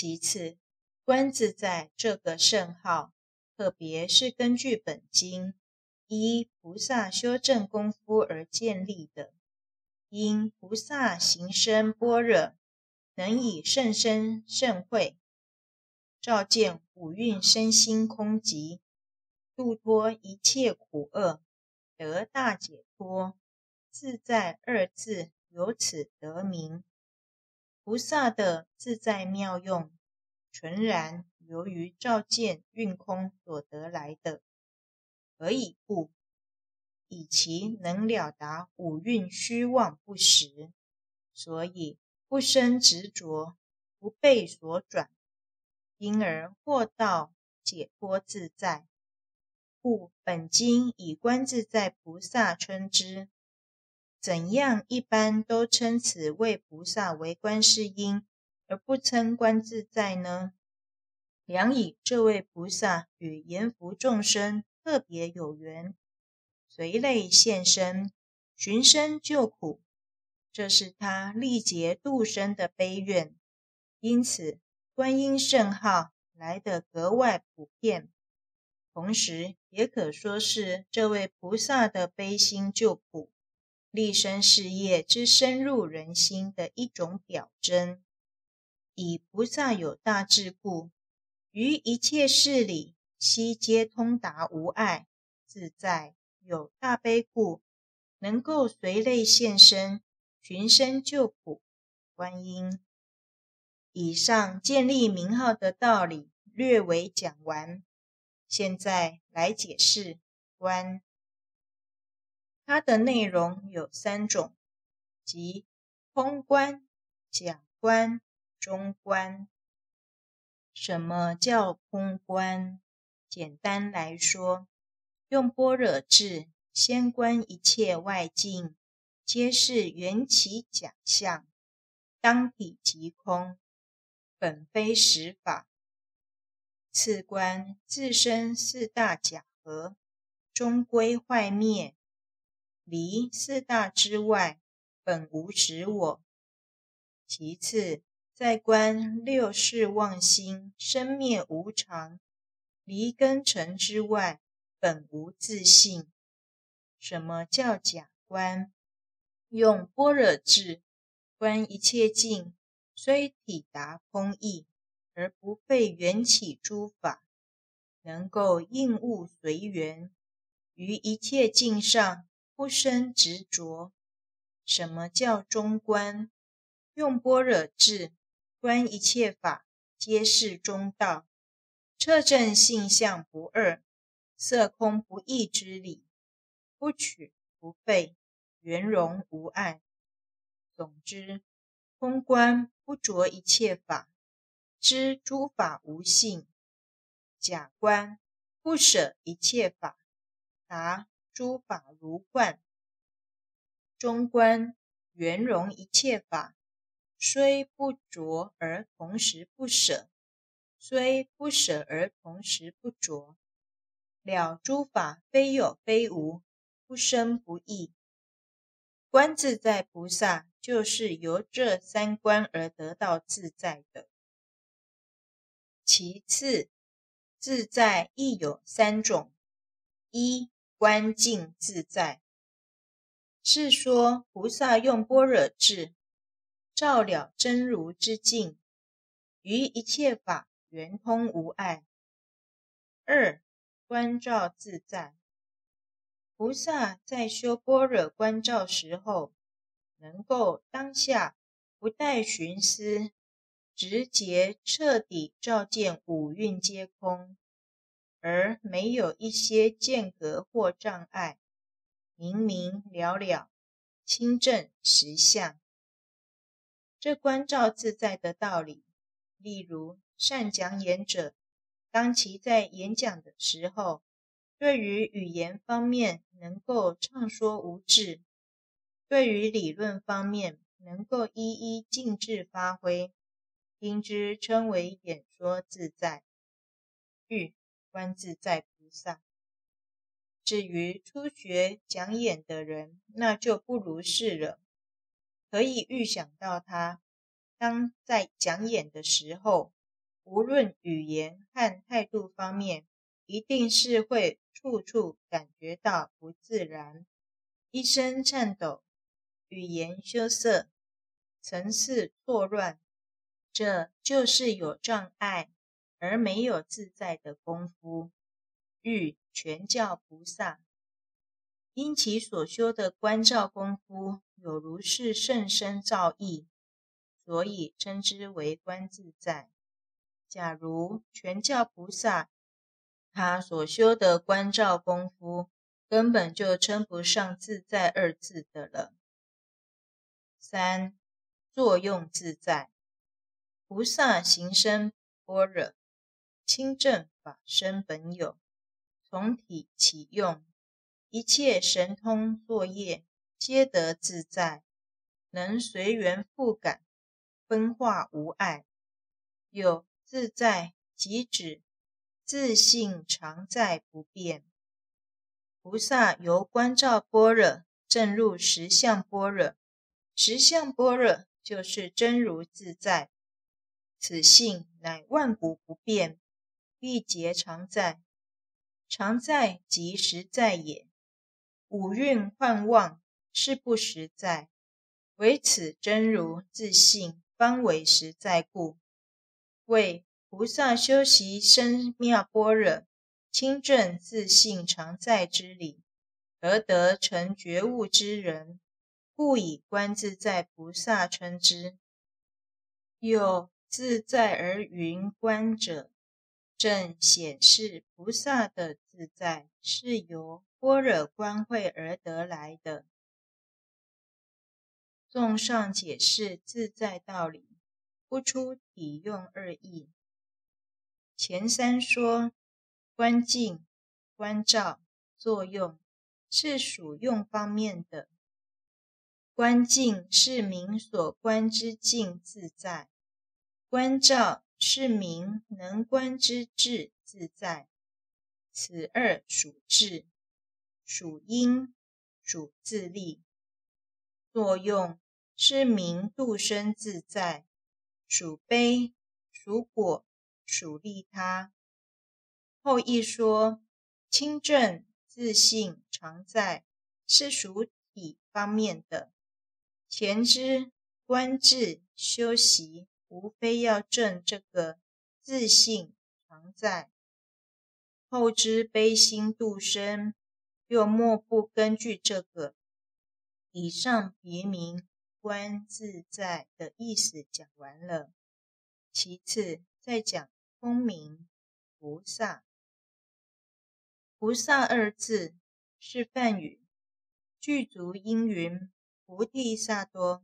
其次，观自在这个圣号，特别是根据本经依菩萨修正功夫而建立的。因菩萨行深般若，能以甚深甚慧，照见五蕴身心空寂，度脱一切苦厄，得大解脱。自在二字由此得名。菩萨的自在妙用，纯然由于照见运空所得来的。何以故？以其能了达五蕴虚妄不实，所以不生执着，不被所转，因而获道解脱自在。故本经以观自在菩萨称之。怎样一般都称此位菩萨为观世音，而不称观自在呢？良以这位菩萨与阎浮众生特别有缘，随类现身，寻声救苦，这是他历劫度生的悲愿，因此观音圣号来得格外普遍，同时也可说是这位菩萨的悲心救苦。立身事业之深入人心的一种表征。以菩萨有大智故，于一切事理悉皆通达无碍自在；有大悲故，能够随类现身，寻声救苦。观音。以上建立名号的道理略为讲完，现在来解释观。它的内容有三种，即空观、假观、中观。什么叫空观？简单来说，用般若智先观一切外境，皆是缘起假相，当体即空，本非实法。次观自身四大假合，终归坏灭。离四大之外，本无实我。其次，在观六世妄心生灭无常，离根尘之外，本无自性。什么叫假观？用般若智观一切境，虽体达空义，而不费缘起诸法，能够应物随缘，于一切境上。不生执着。什么叫中观？用般若智观一切法，皆是中道，彻证性相不二，色空不异之理，不取不废，圆融无碍。总之，空观不着一切法，知诸法无性；假观不舍一切法，答。诸法如幻，中观圆融一切法，虽不着而同时不舍，虽不舍而同时不着，了诸法非有非无，不生不异。观自在菩萨就是由这三观而得到自在的。其次，自在亦有三种：一。观境自在，是说菩萨用般若智照了真如之境，于一切法圆通无碍。二观照自在，菩萨在修般若观照时候，能够当下不带寻思，直接彻底照见五蕴皆空。而没有一些间隔或障碍，明明了了，清正实相。这观照自在的道理，例如善讲演者，当其在演讲的时候，对于语言方面能够畅说无滞，对于理论方面能够一一尽致发挥，因之称为演说自在。喻。观自在菩萨。至于初学讲演的人，那就不如是了。可以预想到他当在讲演的时候，无论语言和态度方面，一定是会处处感觉到不自然，一身颤抖，语言羞涩，层次错乱，这就是有障碍而没有自在的功夫。欲全教菩萨，因其所修的观照功夫有如是甚深造诣，所以称之为观自在。假如全教菩萨，他所修的观照功夫根本就称不上自在二字的了。三、作用自在，菩萨行深般若，清净法身本有，从体起用，一切神通作业皆得自在，能随缘复感，分化无碍，有自在即指。自性常在不变，菩萨由观照般若证入实相般若，实相般若就是真如自在，此性乃万古不变，历劫常在，常在即实在也。五蕴幻妄是不实在，唯此真如自性方为实在故，为。菩萨修习深妙般若，清正自性常在之理，而得成觉悟之人，故以观自在菩萨称之。有自在而云观者，正显示菩萨的自在是由般若观慧而得来的。综上解释自在道理，不出体用二义。前三说观境、观照、作用是属用方面的。观境是名所观之境自在，观照是名能观之智自在。此二属智，属因，属自利。作用是名度生自在，属悲，属果。属利他。后一说清正自信常在，是属体方面的。前之观智修习，无非要证这个自性常在。后知悲心度生，又莫不根据这个。以上别名观自在的意思讲完了，其次再讲。空名菩萨，菩萨二字是梵语，具足音云菩提萨多。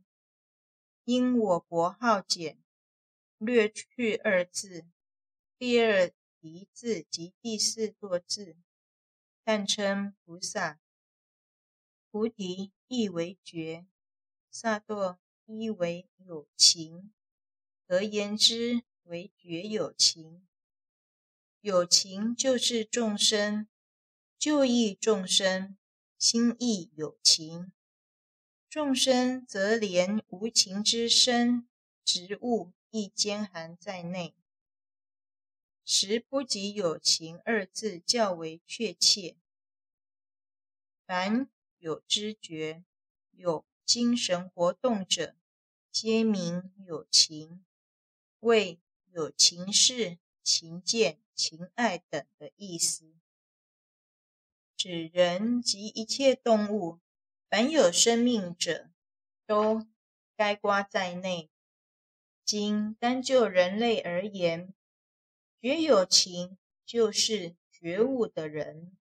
因我国号简，略去二字，第二提字及第四堕字，但称菩萨。菩提意为觉，萨埵意为有情，何言之。为觉有情，有情就是众生，就义众生，心意有情，众生则连无情之身、植物亦兼含在内，实不及有情二字较为确切。凡有知觉、有精神活动者，皆名有情，为。有情事、情见、情爱等的意思，指人及一切动物，凡有生命者，都该括在内。今单就人类而言，觉有情就是觉悟的人，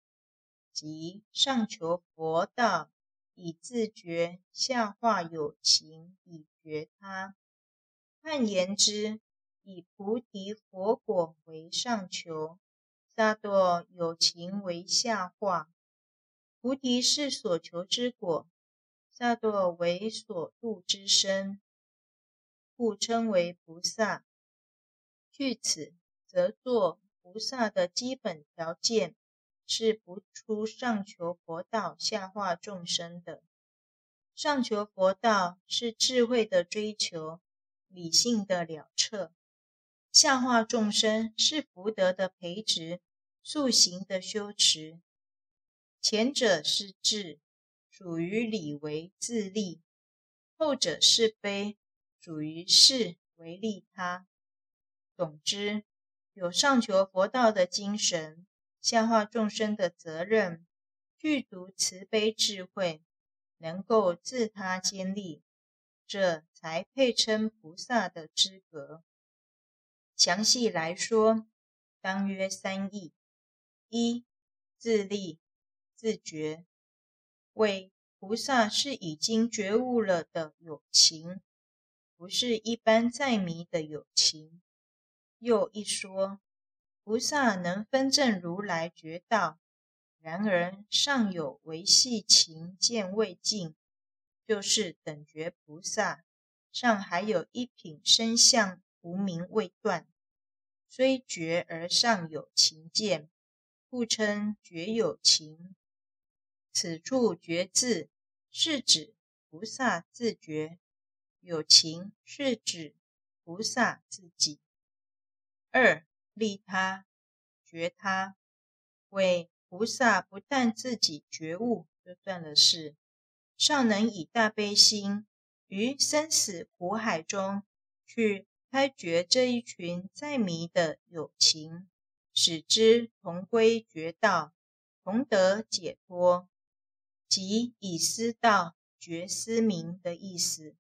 即上求佛道，以自觉下化有情以觉他。换言之，以菩提佛果为上求，萨埵有情为下化。菩提是所求之果，萨埵为所度之身，故称为菩萨。据此，则作菩萨的基本条件是不出上求佛道，下化众生的。上求佛道是智慧的追求，理性的了彻。下化众生是福德的培植，塑形的修持。前者是智，属于理为自立；后者是悲，属于是为利他。总之，有上求佛道的精神，下化众生的责任，具足慈悲智慧，能够自他兼利，这才配称菩萨的资格。详细来说，当约三义：一、自利自觉，为菩萨是已经觉悟了的有情，不是一般在迷的有情。又一说，菩萨能分证如来觉道，然而尚有微细情见未尽，就是等觉菩萨，尚还有一品身相。无明未断，虽觉而尚有情见，故称觉有情。此处觉字是指菩萨自觉，有情是指菩萨自己。二利他觉他，为菩萨不但自己觉悟就算了事，尚能以大悲心于生死苦海中去。开觉这一群在迷的有情，使之同归觉道，同得解脱，即以思道觉思明的意思，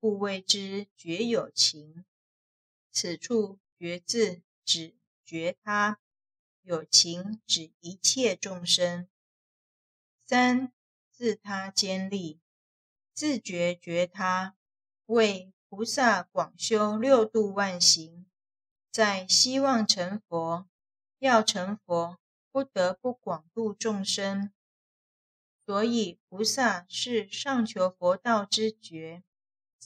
故谓之觉有情。此处觉自指觉他，有情指一切众生。三自他兼利，自觉觉他为。菩萨广修六度万行，在希望成佛，要成佛，不得不广度众生。所以菩萨是上求佛道之觉，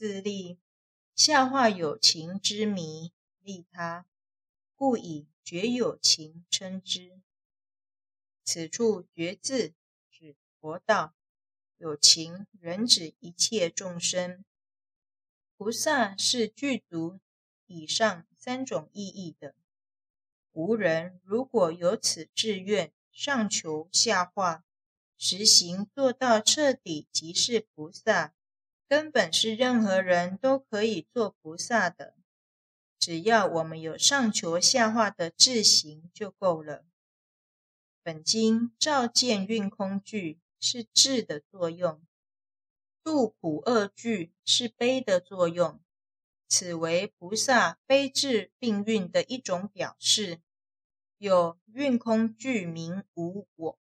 自利下化有情之迷，利他，故以觉有情称之。此处觉字指佛道，有情人指一切众生。菩萨是具足以上三种意义的。无人如果有此志愿，上求下化，实行做到彻底，即是菩萨。根本是任何人都可以做菩萨的。只要我们有上求下化的志行就够了。本经照见运空句是智的作用。度苦厄句是悲的作用，此为菩萨悲智并运的一种表示。有运空句名无我，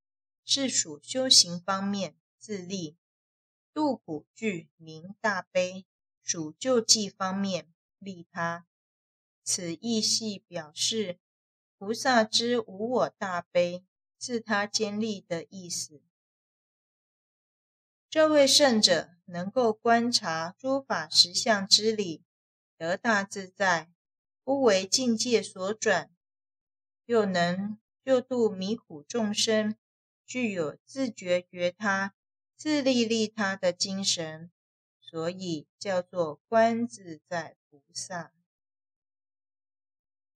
是属修行方面自利；度苦句名大悲，属救济方面利他。此意系表示菩萨之无我大悲、自他兼利的意思。这位圣者能够观察诸法实相之理，得大自在，不为境界所转，又能救度迷苦众生，具有自觉觉他、自利利他的精神，所以叫做观自在菩萨。